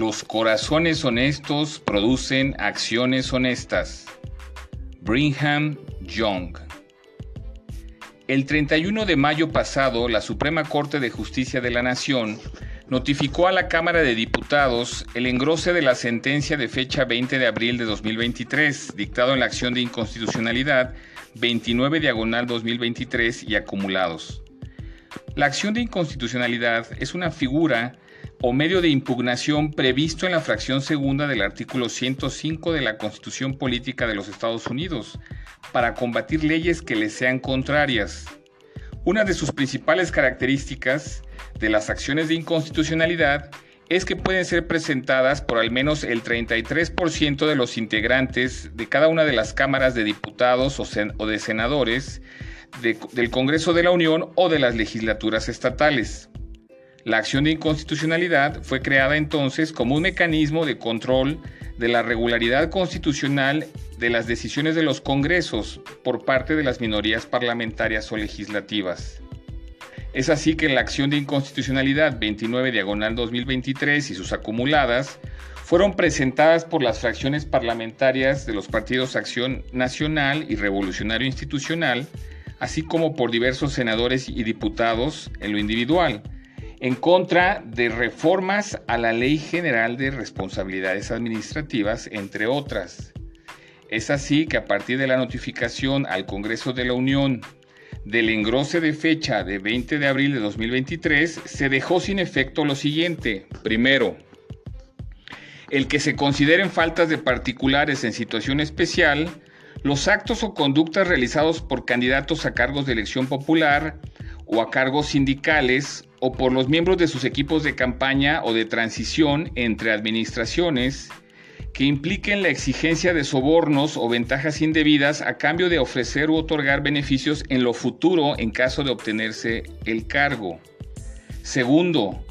Los corazones honestos producen acciones honestas. Brigham Young. El 31 de mayo pasado, la Suprema Corte de Justicia de la Nación notificó a la Cámara de Diputados el engrose de la sentencia de fecha 20 de abril de 2023, dictado en la acción de inconstitucionalidad 29 diagonal 2023 y acumulados. La acción de inconstitucionalidad es una figura o medio de impugnación previsto en la fracción segunda del artículo 105 de la Constitución Política de los Estados Unidos para combatir leyes que les sean contrarias. Una de sus principales características de las acciones de inconstitucionalidad es que pueden ser presentadas por al menos el 33% de los integrantes de cada una de las cámaras de diputados o, de senadores del Congreso de la Unión o de las legislaturas estatales. La acción de inconstitucionalidad fue creada entonces como un mecanismo de control de la regularidad constitucional de las decisiones de los congresos por parte de las minorías parlamentarias o legislativas. Es así que la acción de inconstitucionalidad 29 diagonal 2023 y sus acumuladas fueron presentadas por las fracciones parlamentarias de los partidos Acción Nacional y Revolucionario Institucional, así como por diversos senadores y diputados en lo individual, en contra de reformas a la Ley General de Responsabilidades Administrativas, entre otras. Es así que a partir de la notificación al Congreso de la Unión del engrose de fecha de 20 de abril de 2023, se dejó sin efecto lo siguiente. Primero, el que se consideren faltas de particulares en situación especial, los actos o conductas realizados por candidatos a cargos de elección popular o a cargos sindicales o por los miembros de sus equipos de campaña o de transición entre administraciones que impliquen la exigencia de sobornos o ventajas indebidas a cambio de ofrecer u otorgar beneficios en lo futuro en caso de obtenerse el cargo. Segundo,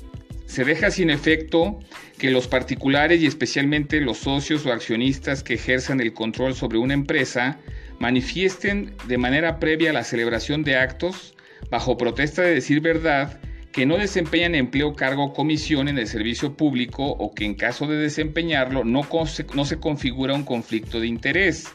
se deja sin efecto que los particulares y especialmente los socios o accionistas que ejerzan el control sobre una empresa manifiesten de manera previa la celebración de actos, bajo protesta de decir verdad, que no desempeñan empleo, cargo o comisión en el servicio público o que en caso de desempeñarlo no, se configura un conflicto de interés.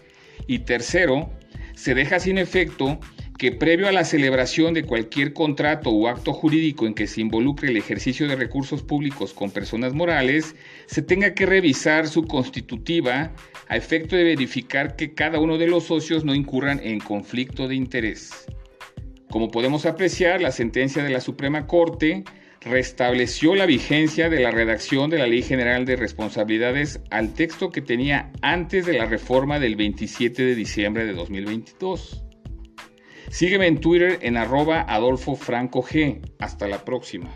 Y tercero, se deja sin efecto que previo a la celebración de cualquier contrato o acto jurídico en que se involucre el ejercicio de recursos públicos con personas morales, se tenga que revisar su constitutiva a efecto de verificar que cada uno de los socios no incurran en conflicto de interés. Como podemos apreciar, la sentencia de la Suprema Corte restableció la vigencia de la redacción de la Ley General de Responsabilidades al texto que tenía antes de la reforma del 27 de diciembre de 2022. Sígueme en Twitter en arroba Adolfo Franco G. Hasta la próxima.